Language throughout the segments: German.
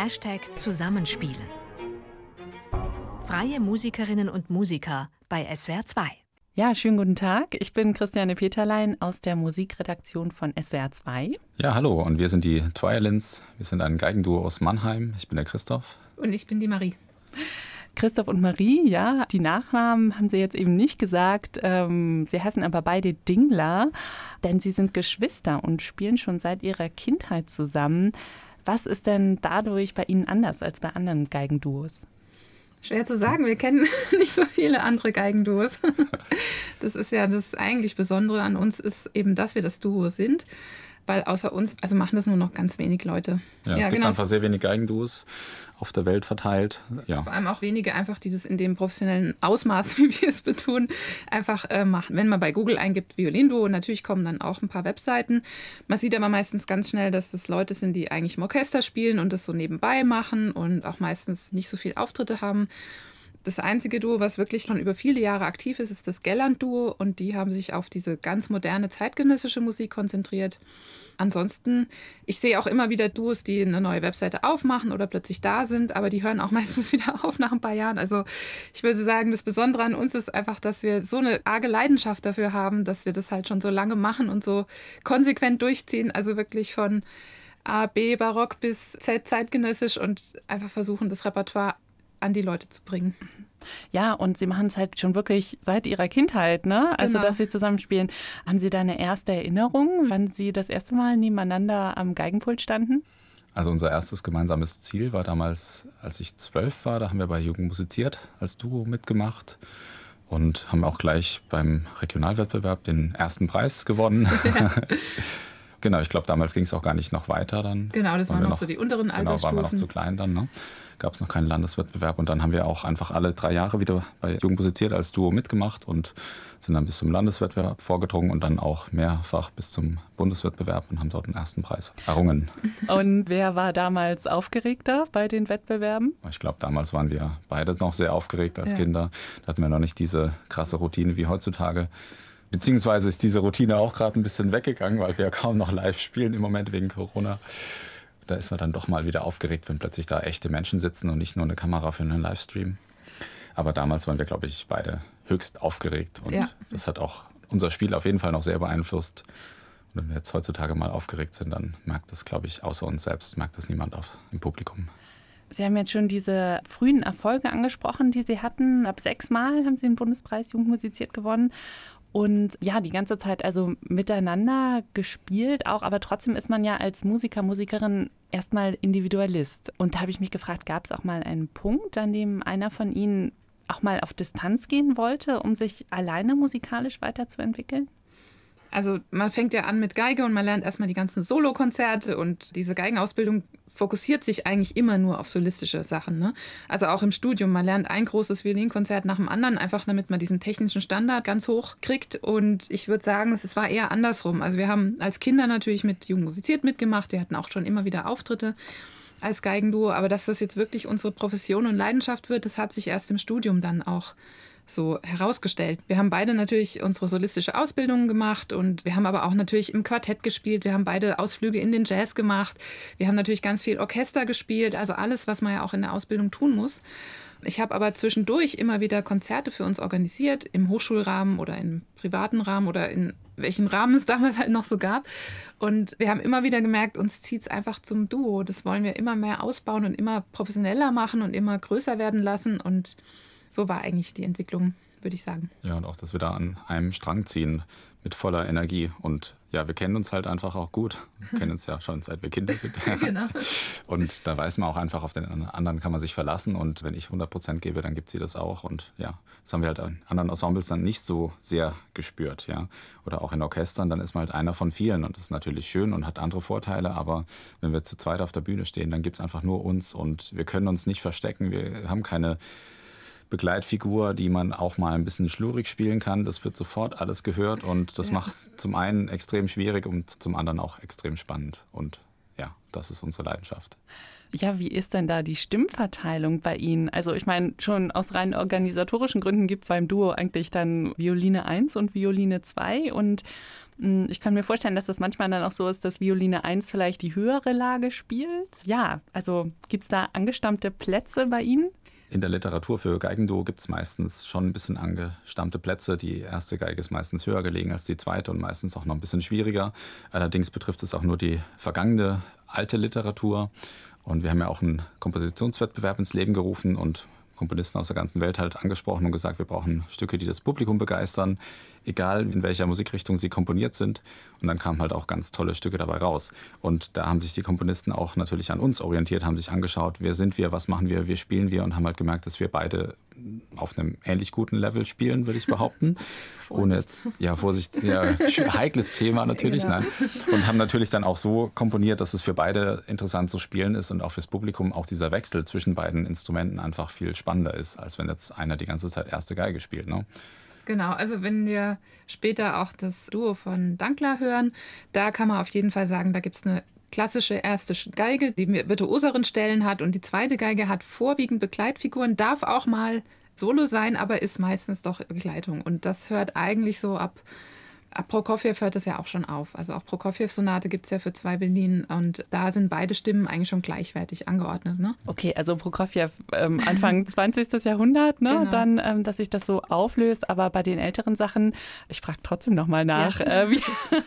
Hashtag Zusammenspielen. Freie Musikerinnen und Musiker bei SWR 2. Ja, schönen guten Tag. Ich bin Christiane Peterlein aus der Musikredaktion von SWR 2. Ja, hallo und wir sind die Twilins. Wir sind ein Geigenduo aus Mannheim. Ich bin der Christoph. Und ich bin die Marie. Christoph und Marie, ja, die Nachnamen haben sie jetzt eben nicht gesagt. Ähm, sie heißen aber beide Dingler, denn sie sind Geschwister und spielen schon seit ihrer Kindheit zusammen. Was ist denn dadurch bei Ihnen anders als bei anderen Geigenduos? Schwer zu sagen, wir kennen nicht so viele andere Geigenduos. Das ist ja das eigentlich Besondere an uns, ist eben, dass wir das Duo sind weil außer uns, also machen das nur noch ganz wenig Leute. Ja, es ja, gibt genau. einfach sehr wenig Geigenduos auf der Welt verteilt. Ja. Vor allem auch wenige einfach, die das in dem professionellen Ausmaß, wie wir es betun, einfach äh, machen. Wenn man bei Google eingibt Violinduo, natürlich kommen dann auch ein paar Webseiten. Man sieht aber meistens ganz schnell, dass das Leute sind, die eigentlich im Orchester spielen und das so nebenbei machen und auch meistens nicht so viel Auftritte haben. Das einzige Duo, was wirklich schon über viele Jahre aktiv ist, ist das Gelland-Duo und die haben sich auf diese ganz moderne zeitgenössische Musik konzentriert. Ansonsten, ich sehe auch immer wieder Duos, die eine neue Webseite aufmachen oder plötzlich da sind, aber die hören auch meistens wieder auf nach ein paar Jahren. Also ich würde sagen, das Besondere an uns ist einfach, dass wir so eine arge Leidenschaft dafür haben, dass wir das halt schon so lange machen und so konsequent durchziehen. Also wirklich von A, B, Barock bis Z, zeitgenössisch und einfach versuchen, das Repertoire an die Leute zu bringen. Ja, und Sie machen es halt schon wirklich seit Ihrer Kindheit, ne? Also, genau. dass Sie zusammenspielen. Haben Sie da eine erste Erinnerung, wann Sie das erste Mal nebeneinander am Geigenpult standen? Also unser erstes gemeinsames Ziel war damals, als ich zwölf war, da haben wir bei Jugend musiziert als Duo mitgemacht und haben auch gleich beim Regionalwettbewerb den ersten Preis gewonnen. Ja. genau, ich glaube, damals ging es auch gar nicht noch weiter dann. Genau, das waren noch, noch so die unteren Altersstufen. Genau, waren wir noch zu klein dann. Ne? Gab es noch keinen Landeswettbewerb. Und dann haben wir auch einfach alle drei Jahre wieder bei Jugend musiziert als Duo mitgemacht und sind dann bis zum Landeswettbewerb vorgedrungen und dann auch mehrfach bis zum Bundeswettbewerb und haben dort den ersten Preis errungen. Und wer war damals aufgeregter bei den Wettbewerben? Ich glaube, damals waren wir beide noch sehr aufgeregt als ja. Kinder. Da hatten wir noch nicht diese krasse Routine wie heutzutage. Beziehungsweise ist diese Routine auch gerade ein bisschen weggegangen, weil wir ja kaum noch live spielen im Moment wegen Corona da ist man dann doch mal wieder aufgeregt, wenn plötzlich da echte Menschen sitzen und nicht nur eine Kamera für einen Livestream. Aber damals waren wir, glaube ich, beide höchst aufgeregt und ja. das hat auch unser Spiel auf jeden Fall noch sehr beeinflusst. Und wenn wir jetzt heutzutage mal aufgeregt sind, dann merkt das, glaube ich, außer uns selbst, merkt das niemand auf, im Publikum. Sie haben jetzt schon diese frühen Erfolge angesprochen, die Sie hatten. Ab sechs Mal haben Sie den Bundespreis Jugendmusiziert gewonnen und ja, die ganze Zeit also miteinander gespielt auch, aber trotzdem ist man ja als Musiker, Musikerin erstmal Individualist. Und da habe ich mich gefragt, gab es auch mal einen Punkt, an dem einer von Ihnen auch mal auf Distanz gehen wollte, um sich alleine musikalisch weiterzuentwickeln? Also man fängt ja an mit Geige und man lernt erstmal die ganzen Solokonzerte und diese Geigenausbildung fokussiert sich eigentlich immer nur auf solistische Sachen. Ne? Also auch im Studium, man lernt ein großes Violinkonzert nach dem anderen, einfach damit man diesen technischen Standard ganz hoch kriegt. Und ich würde sagen, es war eher andersrum. Also wir haben als Kinder natürlich mit Jung musiziert mitgemacht, wir hatten auch schon immer wieder Auftritte als Geigenduo, aber dass das jetzt wirklich unsere Profession und Leidenschaft wird, das hat sich erst im Studium dann auch so herausgestellt. Wir haben beide natürlich unsere solistische Ausbildung gemacht und wir haben aber auch natürlich im Quartett gespielt. Wir haben beide Ausflüge in den Jazz gemacht. Wir haben natürlich ganz viel Orchester gespielt, also alles, was man ja auch in der Ausbildung tun muss. Ich habe aber zwischendurch immer wieder Konzerte für uns organisiert, im Hochschulrahmen oder im privaten Rahmen oder in welchem Rahmen es damals halt noch so gab. Und wir haben immer wieder gemerkt, uns zieht es einfach zum Duo. Das wollen wir immer mehr ausbauen und immer professioneller machen und immer größer werden lassen. Und so war eigentlich die Entwicklung, würde ich sagen. Ja, und auch, dass wir da an einem Strang ziehen mit voller Energie. Und ja, wir kennen uns halt einfach auch gut. Wir kennen uns ja schon seit wir Kinder sind. genau. Und da weiß man auch einfach, auf den anderen kann man sich verlassen. Und wenn ich 100 Prozent gebe, dann gibt sie das auch. Und ja, das haben wir halt an anderen Ensembles dann nicht so sehr gespürt. Ja. Oder auch in Orchestern, dann ist man halt einer von vielen. Und das ist natürlich schön und hat andere Vorteile. Aber wenn wir zu zweit auf der Bühne stehen, dann gibt es einfach nur uns. Und wir können uns nicht verstecken. Wir haben keine Begleitfigur, die man auch mal ein bisschen schlurig spielen kann. Das wird sofort alles gehört und das ja. macht es zum einen extrem schwierig und zum anderen auch extrem spannend. Und ja, das ist unsere Leidenschaft. Ja, wie ist denn da die Stimmverteilung bei Ihnen? Also ich meine, schon aus rein organisatorischen Gründen gibt es beim Duo eigentlich dann Violine 1 und Violine 2 und hm, ich kann mir vorstellen, dass das manchmal dann auch so ist, dass Violine 1 vielleicht die höhere Lage spielt. Ja, also gibt es da angestammte Plätze bei Ihnen? In der Literatur für Geigenduo gibt es meistens schon ein bisschen angestammte Plätze. Die erste Geige ist meistens höher gelegen als die zweite und meistens auch noch ein bisschen schwieriger. Allerdings betrifft es auch nur die vergangene alte Literatur. Und wir haben ja auch einen Kompositionswettbewerb ins Leben gerufen und Komponisten aus der ganzen Welt halt angesprochen und gesagt, wir brauchen Stücke, die das Publikum begeistern, egal in welcher Musikrichtung sie komponiert sind. Und dann kamen halt auch ganz tolle Stücke dabei raus. Und da haben sich die Komponisten auch natürlich an uns orientiert, haben sich angeschaut, wer sind wir, was machen wir, wie spielen wir und haben halt gemerkt, dass wir beide auf einem ähnlich guten Level spielen, würde ich behaupten. Ohne jetzt, ja, Vorsicht, ja, heikles Thema natürlich, genau. nein. Und haben natürlich dann auch so komponiert, dass es für beide interessant zu spielen ist und auch fürs Publikum auch dieser Wechsel zwischen beiden Instrumenten einfach viel spannender ist, als wenn jetzt einer die ganze Zeit erste Geige spielt. Ne? Genau, also wenn wir später auch das Duo von Dankler hören, da kann man auf jeden Fall sagen, da gibt es eine klassische erste Geige, die virtuoseren Stellen hat und die zweite Geige hat vorwiegend Begleitfiguren, darf auch mal Solo sein, aber ist meistens doch Begleitung. Und das hört eigentlich so ab Prokofjew hört es ja auch schon auf. Also auch Prokofjew-Sonate gibt es ja für zwei Violinen und da sind beide Stimmen eigentlich schon gleichwertig angeordnet. Ne? Okay, also Prokofjew ähm, Anfang 20. Jahrhundert, ne? Genau. dann, ähm, dass sich das so auflöst. Aber bei den älteren Sachen, ich frage trotzdem nochmal nach, ja. äh, wie,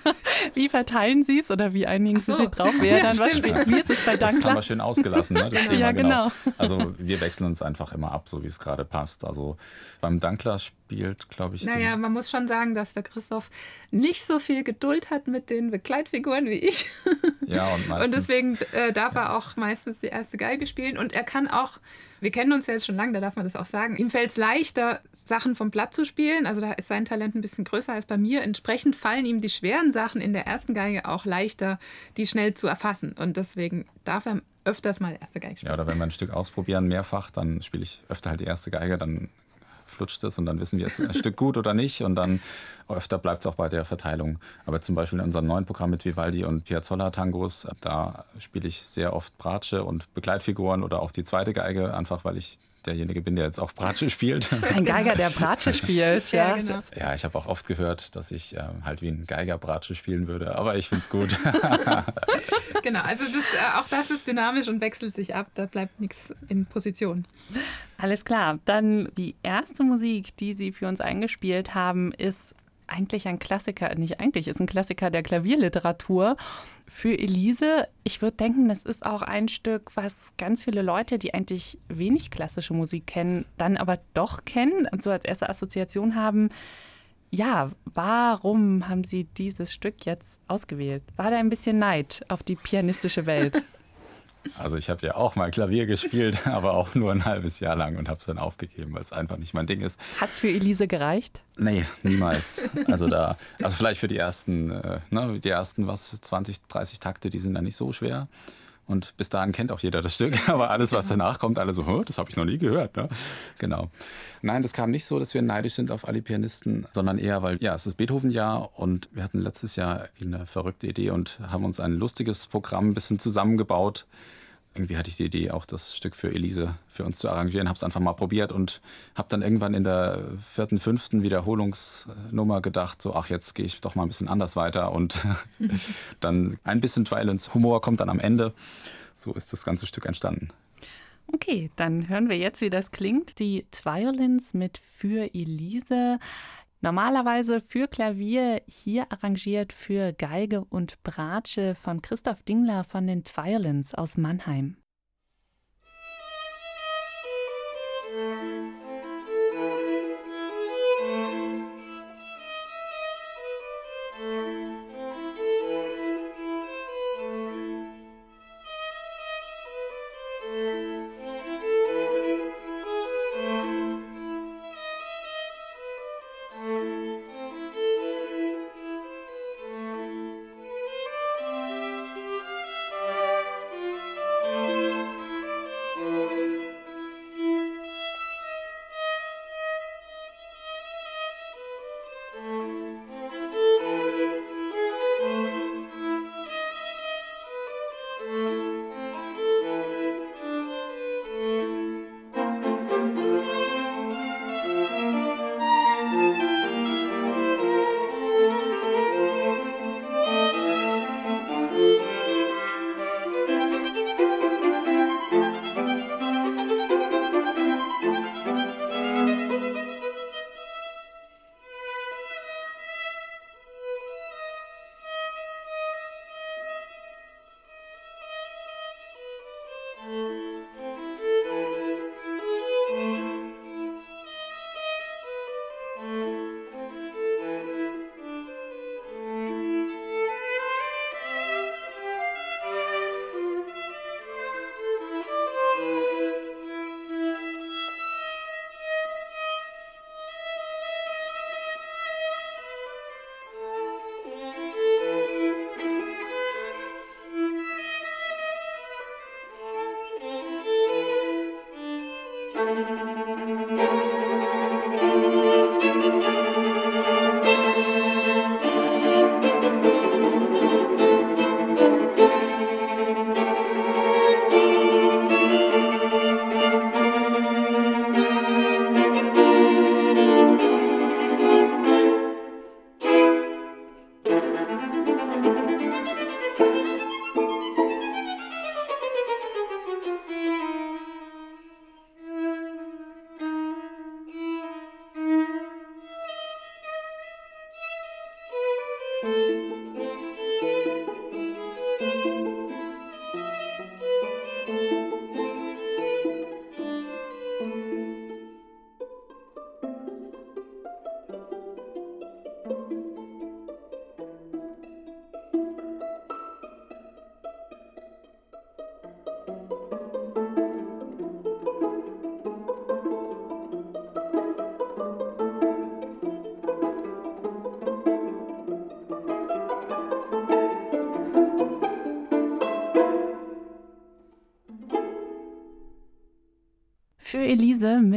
wie, verteilen Sie es oder wie einigen so. Sie sich drauf, wer ja, dann was spielt? Wie ist es bei Dankler? Das haben wir schön ausgelassen, ne? das Thema, ja, genau. genau. Also wir wechseln uns einfach immer ab, so wie es gerade passt. Also beim Dankler spielt, glaube ich. Naja, man muss schon sagen, dass der Christoph nicht so viel Geduld hat mit den Begleitfiguren wie ich. Ja, und meistens. Und deswegen äh, darf er auch meistens die erste Geige spielen. Und er kann auch, wir kennen uns ja jetzt schon lange, da darf man das auch sagen, ihm fällt es leichter, Sachen vom Blatt zu spielen. Also da ist sein Talent ein bisschen größer als bei mir. Entsprechend fallen ihm die schweren Sachen in der ersten Geige auch leichter, die schnell zu erfassen. Und deswegen darf er öfters mal erste Geige spielen. Ja, oder wenn wir ein Stück ausprobieren, mehrfach, dann spiele ich öfter halt die erste Geige, dann flutscht es und dann wissen wir, ist ein Stück gut oder nicht. Und dann öfter bleibt es auch bei der Verteilung. Aber zum Beispiel in unserem neuen Programm mit Vivaldi und Piazzolla-Tangos, da spiele ich sehr oft Bratsche und Begleitfiguren oder auch die zweite Geige, einfach weil ich derjenige bin, der jetzt auch Bratsche spielt. Ein Geiger, der Bratsche spielt, ja. Ja, genau. ja ich habe auch oft gehört, dass ich äh, halt wie ein Geiger Bratsche spielen würde, aber ich finde es gut. genau, also das, äh, auch das ist dynamisch und wechselt sich ab, da bleibt nichts in Position. Alles klar, dann die erste Musik, die Sie für uns eingespielt haben, ist eigentlich ein Klassiker, nicht eigentlich, ist ein Klassiker der Klavierliteratur für Elise. Ich würde denken, das ist auch ein Stück, was ganz viele Leute, die eigentlich wenig klassische Musik kennen, dann aber doch kennen und so als erste Assoziation haben. Ja, warum haben Sie dieses Stück jetzt ausgewählt? War da ein bisschen Neid auf die pianistische Welt? Also ich habe ja auch mal Klavier gespielt, aber auch nur ein halbes Jahr lang und habe es dann aufgegeben, weil es einfach nicht mein Ding ist. Hat es für Elise gereicht? Nee, niemals. Also da, also vielleicht für die ersten, äh, ne, die ersten was 20, 30 Takte, die sind dann nicht so schwer. Und bis dahin kennt auch jeder das Stück, aber alles, was danach kommt, alle so, das habe ich noch nie gehört. Ne? Genau. Nein, das kam nicht so, dass wir neidisch sind auf alle Pianisten, sondern eher, weil ja, es ist Beethoven-Jahr und wir hatten letztes Jahr eine verrückte Idee und haben uns ein lustiges Programm ein bisschen zusammengebaut irgendwie hatte ich die Idee, auch das Stück für Elise für uns zu arrangieren, habe es einfach mal probiert und habe dann irgendwann in der vierten, fünften Wiederholungsnummer gedacht, so ach, jetzt gehe ich doch mal ein bisschen anders weiter und dann ein bisschen Twilights Humor kommt dann am Ende. So ist das ganze Stück entstanden. Okay, dann hören wir jetzt, wie das klingt. Die Violins mit Für Elise. Normalerweise für Klavier, hier arrangiert für Geige und Bratsche von Christoph Dingler von den Violins aus Mannheim.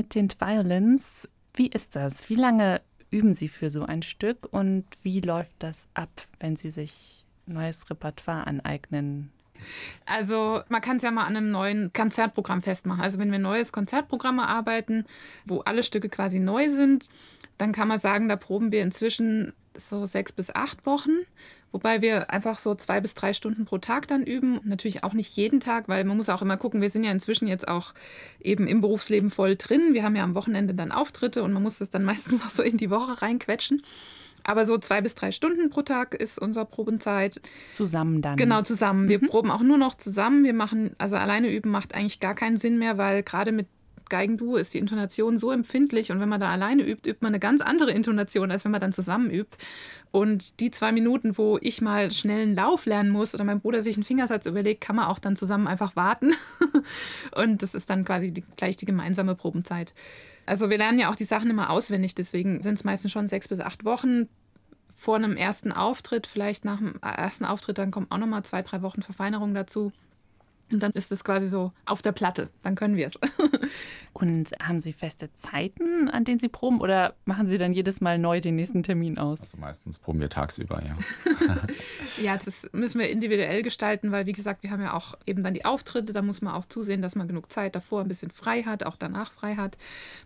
mit den Violins. Wie ist das? Wie lange üben Sie für so ein Stück und wie läuft das ab, wenn Sie sich neues Repertoire aneignen? Also man kann es ja mal an einem neuen Konzertprogramm festmachen. Also wenn wir neues Konzertprogramm erarbeiten, wo alle Stücke quasi neu sind, dann kann man sagen, da proben wir inzwischen so sechs bis acht Wochen. Wobei wir einfach so zwei bis drei Stunden pro Tag dann üben. Natürlich auch nicht jeden Tag, weil man muss auch immer gucken, wir sind ja inzwischen jetzt auch eben im Berufsleben voll drin. Wir haben ja am Wochenende dann Auftritte und man muss das dann meistens auch so in die Woche reinquetschen. Aber so zwei bis drei Stunden pro Tag ist unsere Probenzeit. Zusammen dann. Genau, zusammen. Wir mhm. proben auch nur noch zusammen. Wir machen, also alleine üben macht eigentlich gar keinen Sinn mehr, weil gerade mit Geigenduo ist die Intonation so empfindlich und wenn man da alleine übt, übt man eine ganz andere Intonation, als wenn man dann zusammen übt. Und die zwei Minuten, wo ich mal schnell einen Lauf lernen muss oder mein Bruder sich einen Fingersatz überlegt, kann man auch dann zusammen einfach warten. und das ist dann quasi die, gleich die gemeinsame Probenzeit. Also wir lernen ja auch die Sachen immer auswendig, deswegen sind es meistens schon sechs bis acht Wochen vor einem ersten Auftritt, vielleicht nach dem ersten Auftritt, dann kommen auch nochmal zwei, drei Wochen Verfeinerung dazu. Und dann ist es quasi so auf der Platte. Dann können wir es. Und haben Sie feste Zeiten, an denen Sie proben oder machen Sie dann jedes Mal neu den nächsten Termin aus? Also meistens proben wir tagsüber, ja. ja, das müssen wir individuell gestalten, weil wie gesagt, wir haben ja auch eben dann die Auftritte. Da muss man auch zusehen, dass man genug Zeit davor ein bisschen frei hat, auch danach frei hat.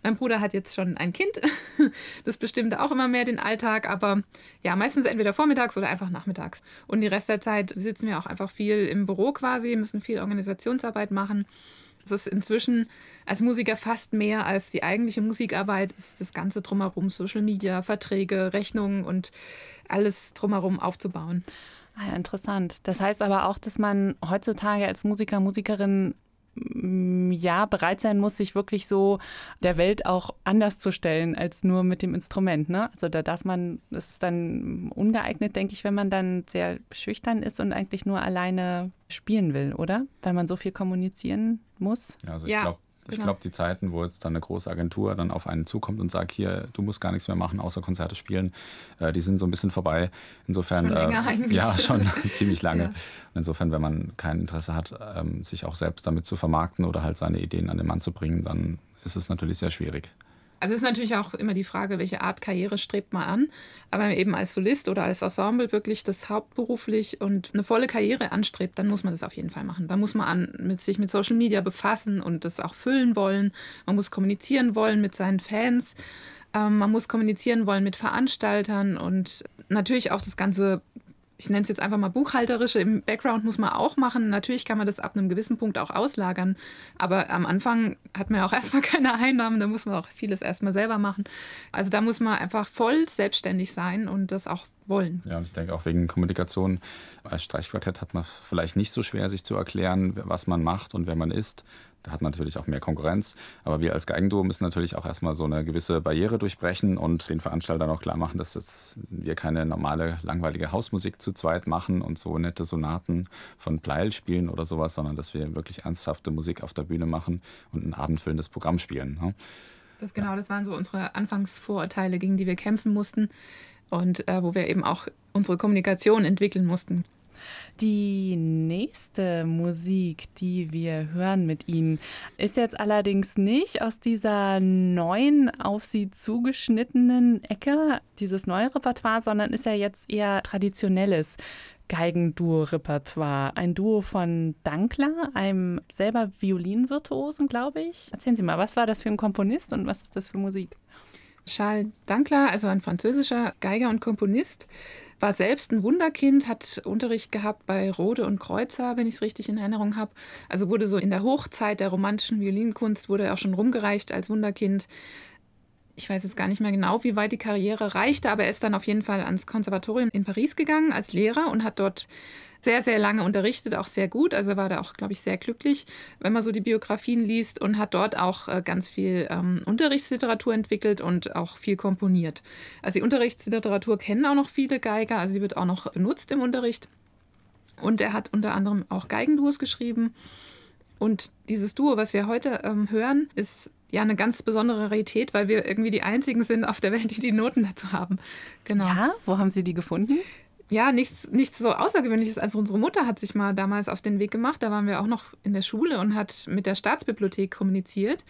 Mein Bruder hat jetzt schon ein Kind. Das bestimmt auch immer mehr den Alltag, aber ja, meistens entweder vormittags oder einfach nachmittags. Und die Rest der Zeit sitzen wir auch einfach viel im Büro quasi, müssen viel Organisationsarbeit machen. Es ist inzwischen als Musiker fast mehr als die eigentliche Musikarbeit, ist das Ganze drumherum, Social Media, Verträge, Rechnungen und alles drumherum aufzubauen. Ah interessant. Das heißt aber auch, dass man heutzutage als Musiker, Musikerin ja bereit sein muss, sich wirklich so der Welt auch anders zu stellen als nur mit dem Instrument. Ne? Also da darf man, das ist dann ungeeignet, denke ich, wenn man dann sehr schüchtern ist und eigentlich nur alleine spielen will, oder? Weil man so viel kommunizieren muss. Ja, also ich ja. glaube, ich genau. glaube, die Zeiten, wo jetzt dann eine große Agentur dann auf einen zukommt und sagt, hier, du musst gar nichts mehr machen, außer Konzerte spielen, äh, die sind so ein bisschen vorbei. Insofern, schon äh, eigentlich. ja, schon ziemlich lange. Ja. Insofern, wenn man kein Interesse hat, ähm, sich auch selbst damit zu vermarkten oder halt seine Ideen an den Mann zu bringen, dann ist es natürlich sehr schwierig. Also es ist natürlich auch immer die Frage, welche Art Karriere strebt man an. Aber eben als Solist oder als Ensemble wirklich das hauptberuflich und eine volle Karriere anstrebt, dann muss man das auf jeden Fall machen. Da muss man an, mit sich mit Social Media befassen und das auch füllen wollen. Man muss kommunizieren wollen mit seinen Fans. Ähm, man muss kommunizieren wollen mit Veranstaltern und natürlich auch das ganze ich nenne es jetzt einfach mal buchhalterische, im Background muss man auch machen. Natürlich kann man das ab einem gewissen Punkt auch auslagern, aber am Anfang hat man ja auch erstmal keine Einnahmen, da muss man auch vieles erstmal selber machen. Also da muss man einfach voll selbstständig sein und das auch wollen. Ja, und ich denke auch wegen Kommunikation. Als Streichquartett hat man vielleicht nicht so schwer, sich zu erklären, was man macht und wer man ist. Da hat man natürlich auch mehr Konkurrenz. Aber wir als Geigenduo müssen natürlich auch erstmal so eine gewisse Barriere durchbrechen und den Veranstaltern auch klar machen, dass das wir keine normale, langweilige Hausmusik zu zweit machen und so nette Sonaten von Pleil spielen oder sowas, sondern dass wir wirklich ernsthafte Musik auf der Bühne machen und ein abendfüllendes Programm spielen. Ne? Das genau, das waren so unsere Anfangsvorurteile, gegen die wir kämpfen mussten und äh, wo wir eben auch unsere Kommunikation entwickeln mussten. Die nächste Musik, die wir hören mit Ihnen, ist jetzt allerdings nicht aus dieser neuen, auf Sie zugeschnittenen Ecke, dieses neue Repertoire, sondern ist ja jetzt eher traditionelles. Geigenduo-Repertoire. Ein Duo von Dankler, einem selber Violinvirtuosen, glaube ich. Erzählen Sie mal, was war das für ein Komponist und was ist das für Musik? Charles Dankler, also ein französischer Geiger und Komponist, war selbst ein Wunderkind, hat Unterricht gehabt bei Rode und Kreuzer, wenn ich es richtig in Erinnerung habe. Also wurde so in der Hochzeit der romantischen Violinkunst, wurde er auch schon rumgereicht als Wunderkind. Ich weiß jetzt gar nicht mehr genau, wie weit die Karriere reichte, aber er ist dann auf jeden Fall ans Konservatorium in Paris gegangen als Lehrer und hat dort sehr, sehr lange unterrichtet, auch sehr gut. Also war da auch, glaube ich, sehr glücklich, wenn man so die Biografien liest und hat dort auch äh, ganz viel ähm, Unterrichtsliteratur entwickelt und auch viel komponiert. Also die Unterrichtsliteratur kennen auch noch viele Geiger, also die wird auch noch benutzt im Unterricht. Und er hat unter anderem auch Geigenduos geschrieben. Und dieses Duo, was wir heute ähm, hören, ist ja eine ganz besondere Rarität, weil wir irgendwie die einzigen sind auf der Welt, die die Noten dazu haben. Genau. Ja, wo haben Sie die gefunden? Ja, nichts, nichts so Außergewöhnliches. Also unsere Mutter hat sich mal damals auf den Weg gemacht, da waren wir auch noch in der Schule und hat mit der Staatsbibliothek kommuniziert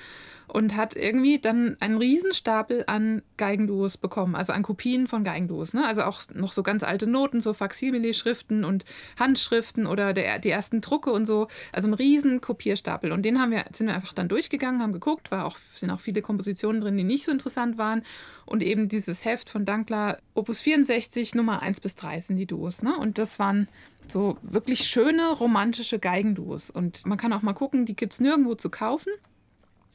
und hat irgendwie dann einen Riesenstapel an Geigenduos bekommen, also an Kopien von Geigenduos. Ne? Also auch noch so ganz alte Noten, so Faksimile-Schriften und Handschriften oder der, die ersten Drucke und so. Also ein riesen Kopierstapel. Und den haben wir, sind wir einfach dann durchgegangen, haben geguckt, war auch, sind auch viele Kompositionen drin, die nicht so interessant waren. Und eben dieses Heft von Dankler, Opus 64, Nummer 1 bis 3 sind die Duos. Ne? Und das waren so wirklich schöne romantische Geigenduos. Und man kann auch mal gucken, die gibt es nirgendwo zu kaufen.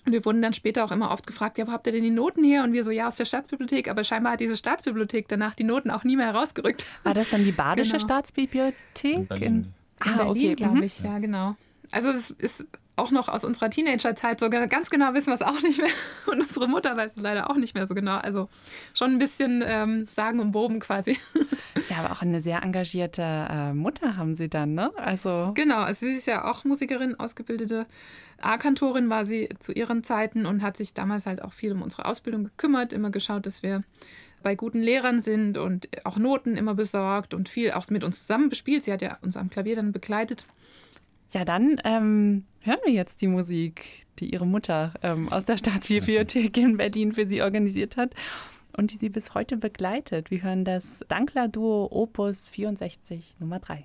Und wir wurden dann später auch immer oft gefragt, ja, wo habt ihr denn die Noten her? Und wir so, ja, aus der Staatsbibliothek. Aber scheinbar hat diese Staatsbibliothek danach die Noten auch nie mehr herausgerückt. War das dann die Badische genau. Staatsbibliothek? In Berlin, In ah, Berlin okay. glaube mhm. ich, ja, genau. Also es ist auch noch aus unserer Teenagerzeit so ganz genau wissen wir es auch nicht mehr. Und unsere Mutter weiß es leider auch nicht mehr so genau. Also schon ein bisschen ähm, sagen umwoben quasi. Ja, aber auch eine sehr engagierte äh, Mutter haben Sie dann, ne? Also genau, also sie ist ja auch Musikerin, ausgebildete A-Kantorin war sie zu ihren Zeiten und hat sich damals halt auch viel um unsere Ausbildung gekümmert, immer geschaut, dass wir bei guten Lehrern sind und auch Noten immer besorgt und viel auch mit uns zusammen bespielt. Sie hat ja uns am Klavier dann begleitet. Ja, dann ähm, hören wir jetzt die Musik, die ihre Mutter ähm, aus der Staatsbibliothek in Berlin für sie organisiert hat und die sie bis heute begleitet. Wir hören das Dankler-Duo Opus 64 Nummer 3.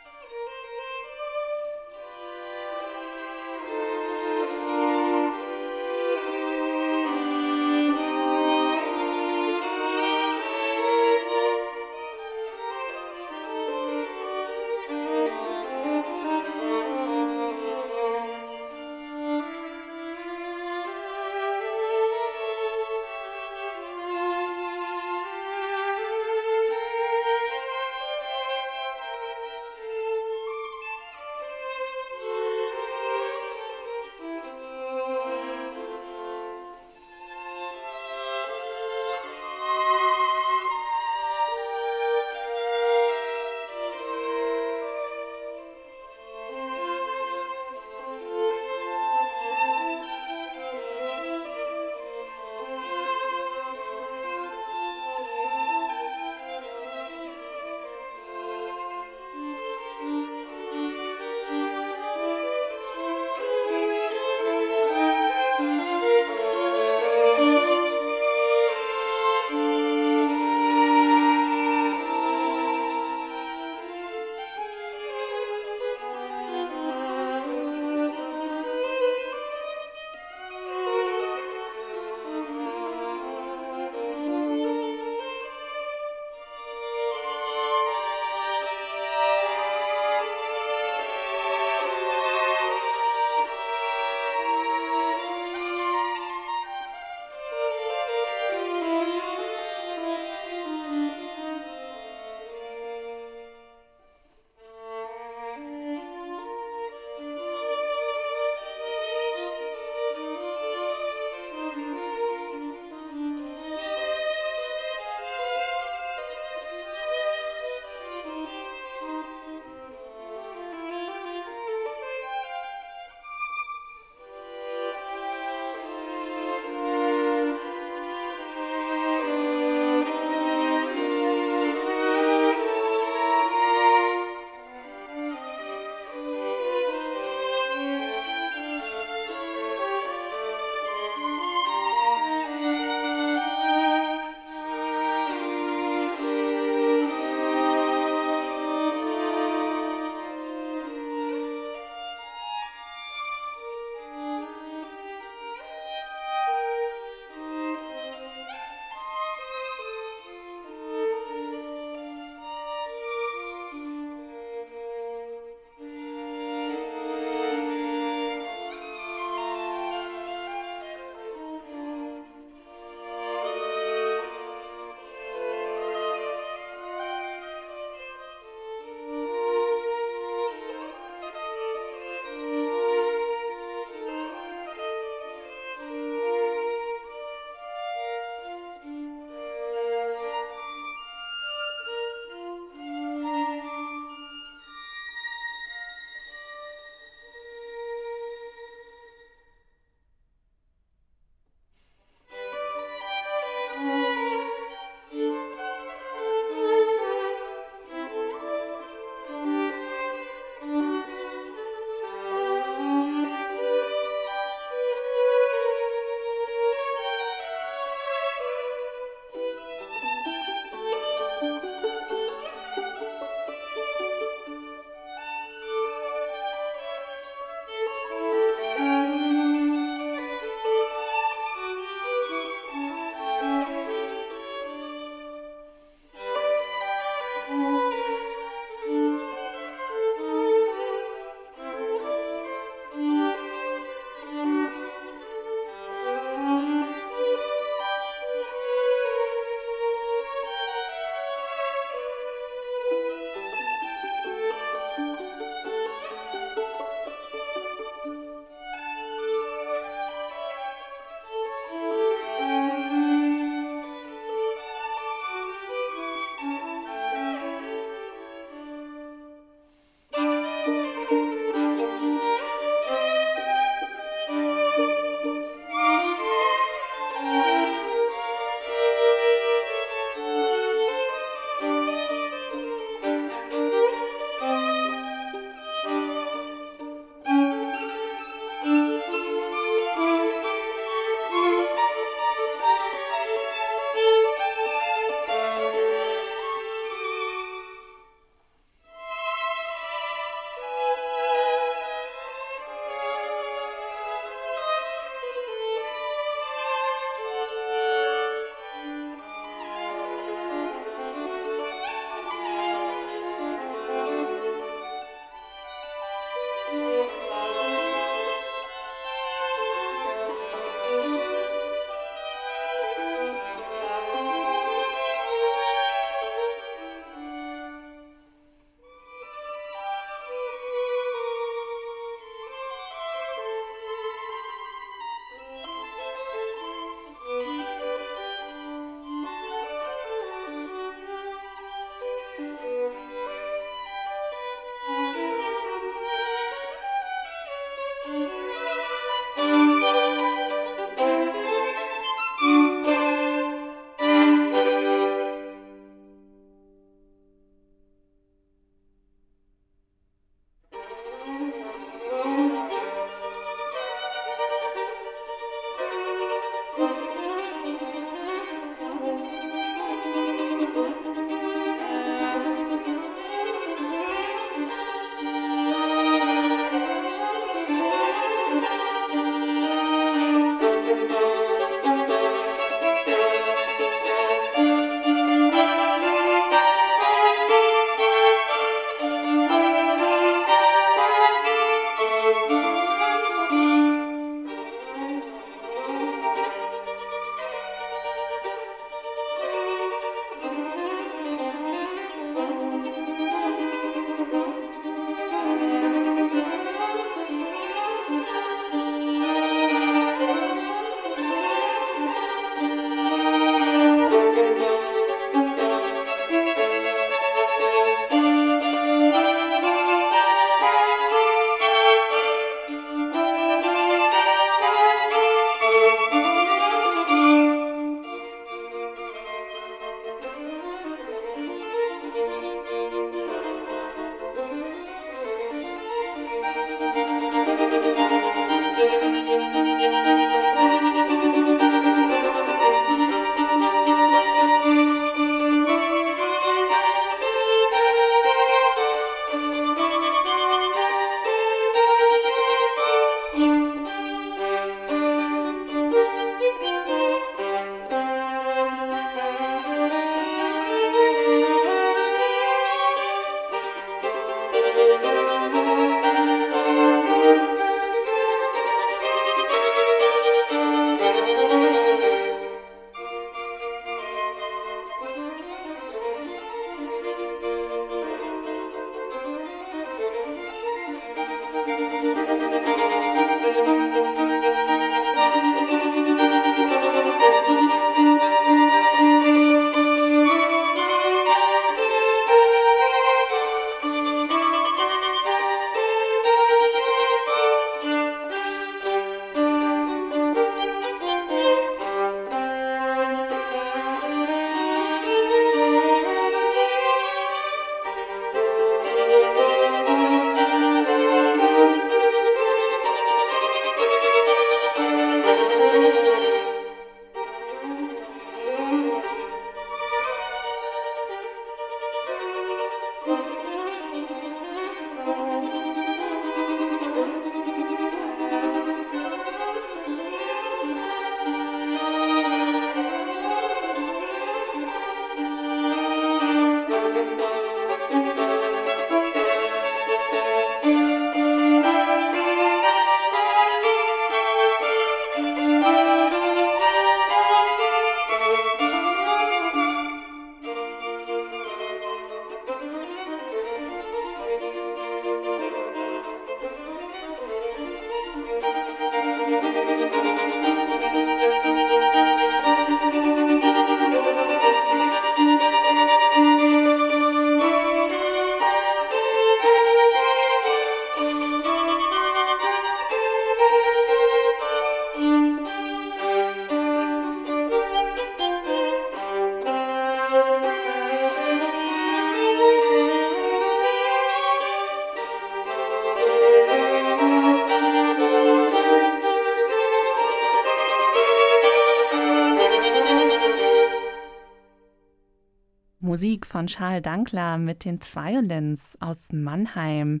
von Charles Dankler mit den Violins aus Mannheim.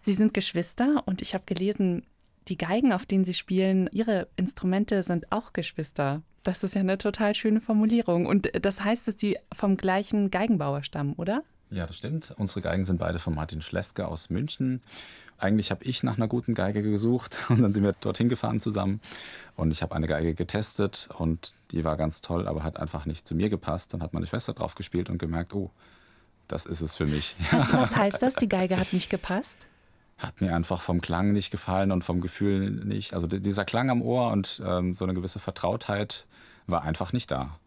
Sie sind Geschwister und ich habe gelesen, die Geigen, auf denen Sie spielen, Ihre Instrumente sind auch Geschwister. Das ist ja eine total schöne Formulierung. Und das heißt, dass die vom gleichen Geigenbauer stammen, oder? Ja, das stimmt. Unsere Geigen sind beide von Martin Schleske aus München. Eigentlich habe ich nach einer guten Geige gesucht und dann sind wir dorthin gefahren zusammen. Und ich habe eine Geige getestet und die war ganz toll, aber hat einfach nicht zu mir gepasst. Dann hat meine Schwester drauf gespielt und gemerkt, oh, das ist es für mich. Was, was heißt das? Die Geige hat nicht gepasst? Hat mir einfach vom Klang nicht gefallen und vom Gefühl nicht. Also dieser Klang am Ohr und ähm, so eine gewisse Vertrautheit war einfach nicht da.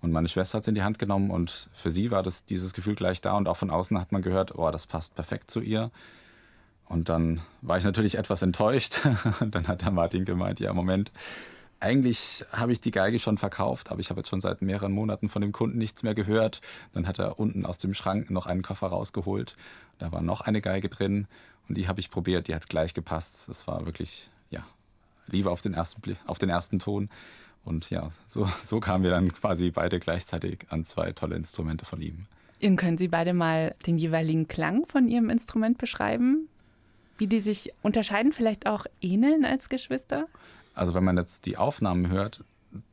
Und meine Schwester hat es in die Hand genommen und für sie war das, dieses Gefühl gleich da und auch von außen hat man gehört, oh, das passt perfekt zu ihr. Und dann war ich natürlich etwas enttäuscht. Und dann hat der Martin gemeint, ja, Moment, eigentlich habe ich die Geige schon verkauft, aber ich habe jetzt schon seit mehreren Monaten von dem Kunden nichts mehr gehört. Dann hat er unten aus dem Schrank noch einen Koffer rausgeholt. Da war noch eine Geige drin und die habe ich probiert, die hat gleich gepasst. Das war wirklich, ja, Liebe auf den ersten, auf den ersten Ton. Und ja, so, so kamen wir dann quasi beide gleichzeitig an zwei tolle Instrumente von ihm. Und können Sie beide mal den jeweiligen Klang von Ihrem Instrument beschreiben? Wie die sich unterscheiden, vielleicht auch ähneln als Geschwister? Also wenn man jetzt die Aufnahmen hört,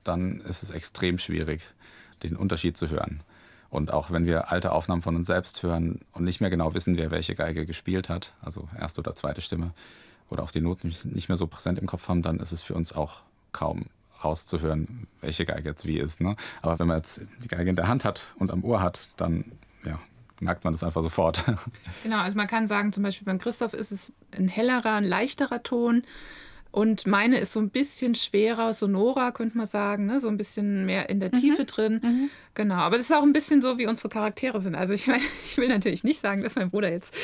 dann ist es extrem schwierig, den Unterschied zu hören. Und auch wenn wir alte Aufnahmen von uns selbst hören und nicht mehr genau wissen, wer welche Geige gespielt hat, also erste oder zweite Stimme, oder auch die Noten nicht mehr so präsent im Kopf haben, dann ist es für uns auch kaum rauszuhören, welche Geige jetzt wie ist. Ne? Aber wenn man jetzt die Geige in der Hand hat und am Ohr hat, dann ja, merkt man das einfach sofort. Genau, also man kann sagen, zum Beispiel beim Christoph ist es ein hellerer, ein leichterer Ton. Und meine ist so ein bisschen schwerer, sonorer, könnte man sagen, ne? so ein bisschen mehr in der mhm. Tiefe drin. Mhm. Genau, aber es ist auch ein bisschen so, wie unsere Charaktere sind. Also ich meine, ich will natürlich nicht sagen, dass mein Bruder jetzt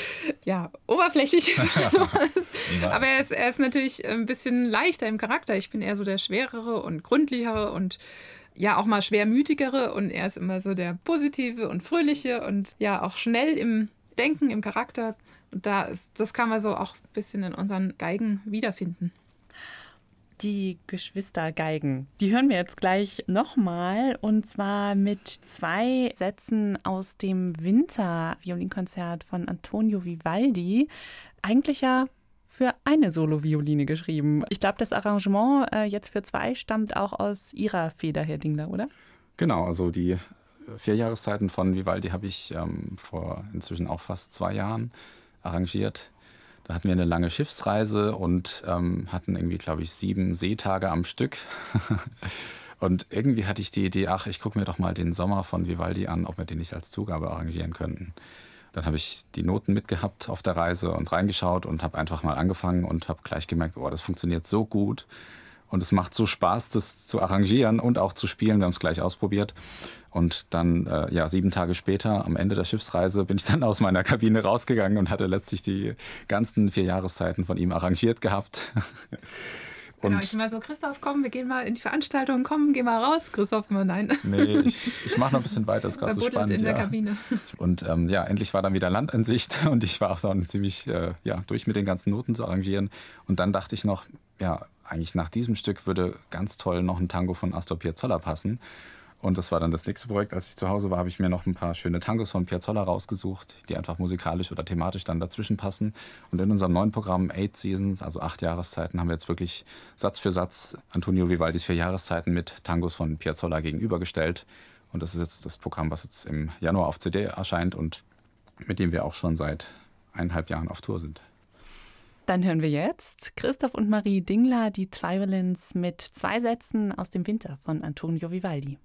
ja oberflächlich ist. aber er ist, er ist natürlich ein bisschen leichter im Charakter. Ich bin eher so der schwerere und gründlichere und ja auch mal schwermütigere und er ist immer so der positive und fröhliche und ja auch schnell im Denken, im Charakter. Und da ist, das kann man so auch ein bisschen in unseren Geigen wiederfinden die Geschwistergeigen. Die hören wir jetzt gleich nochmal und zwar mit zwei Sätzen aus dem Winter-Violinkonzert von Antonio Vivaldi. Eigentlich ja für eine Solo-Violine geschrieben. Ich glaube, das Arrangement äh, jetzt für zwei stammt auch aus Ihrer Feder, Herr Dingler, oder? Genau, also die vier Jahreszeiten von Vivaldi habe ich ähm, vor inzwischen auch fast zwei Jahren arrangiert. Da hatten wir eine lange Schiffsreise und ähm, hatten irgendwie, glaube ich, sieben Seetage am Stück. und irgendwie hatte ich die Idee, ach, ich gucke mir doch mal den Sommer von Vivaldi an, ob wir den nicht als Zugabe arrangieren könnten. Dann habe ich die Noten mitgehabt auf der Reise und reingeschaut und habe einfach mal angefangen und habe gleich gemerkt, oh, das funktioniert so gut. Und es macht so Spaß, das zu arrangieren und auch zu spielen. Wir haben es gleich ausprobiert. Und dann, äh, ja, sieben Tage später, am Ende der Schiffsreise, bin ich dann aus meiner Kabine rausgegangen und hatte letztlich die ganzen vier Jahreszeiten von ihm arrangiert gehabt. Genau, ich immer so, Christoph, komm, wir gehen mal in die Veranstaltung, komm, geh mal raus. Christoph immer, nein. Nee, ich, ich mache noch ein bisschen weiter, ist gerade so spannend. in der ja. Kabine. Und ähm, ja, endlich war dann wieder Land in Sicht und ich war auch so ziemlich äh, ja, durch mit den ganzen Noten zu arrangieren. Und dann dachte ich noch, ja, eigentlich nach diesem Stück würde ganz toll noch ein Tango von Astor Piazzolla passen. Und das war dann das nächste Projekt. Als ich zu Hause war, habe ich mir noch ein paar schöne Tangos von Piazzolla rausgesucht, die einfach musikalisch oder thematisch dann dazwischen passen. Und in unserem neuen Programm Eight Seasons, also acht Jahreszeiten, haben wir jetzt wirklich Satz für Satz Antonio Vivaldis vier Jahreszeiten mit Tangos von Piazzolla gegenübergestellt. Und das ist jetzt das Programm, was jetzt im Januar auf CD erscheint und mit dem wir auch schon seit eineinhalb Jahren auf Tour sind. Dann hören wir jetzt Christoph und Marie Dingler, die Twivalents mit zwei Sätzen aus dem Winter von Antonio Vivaldi.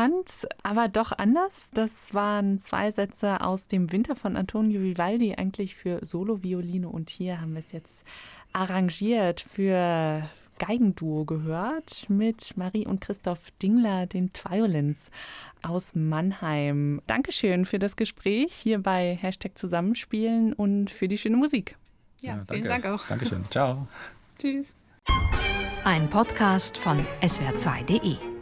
Bekannt, aber doch anders. Das waren zwei Sätze aus dem Winter von Antonio Vivaldi, eigentlich für Solo-Violine. Und hier haben wir es jetzt arrangiert für Geigenduo gehört mit Marie und Christoph Dingler, den Violins aus Mannheim. Dankeschön für das Gespräch hier bei Hashtag Zusammenspielen und für die schöne Musik. Ja, ja vielen Dank auch. Dankeschön. Ciao. Tschüss. Ein Podcast von swr2.de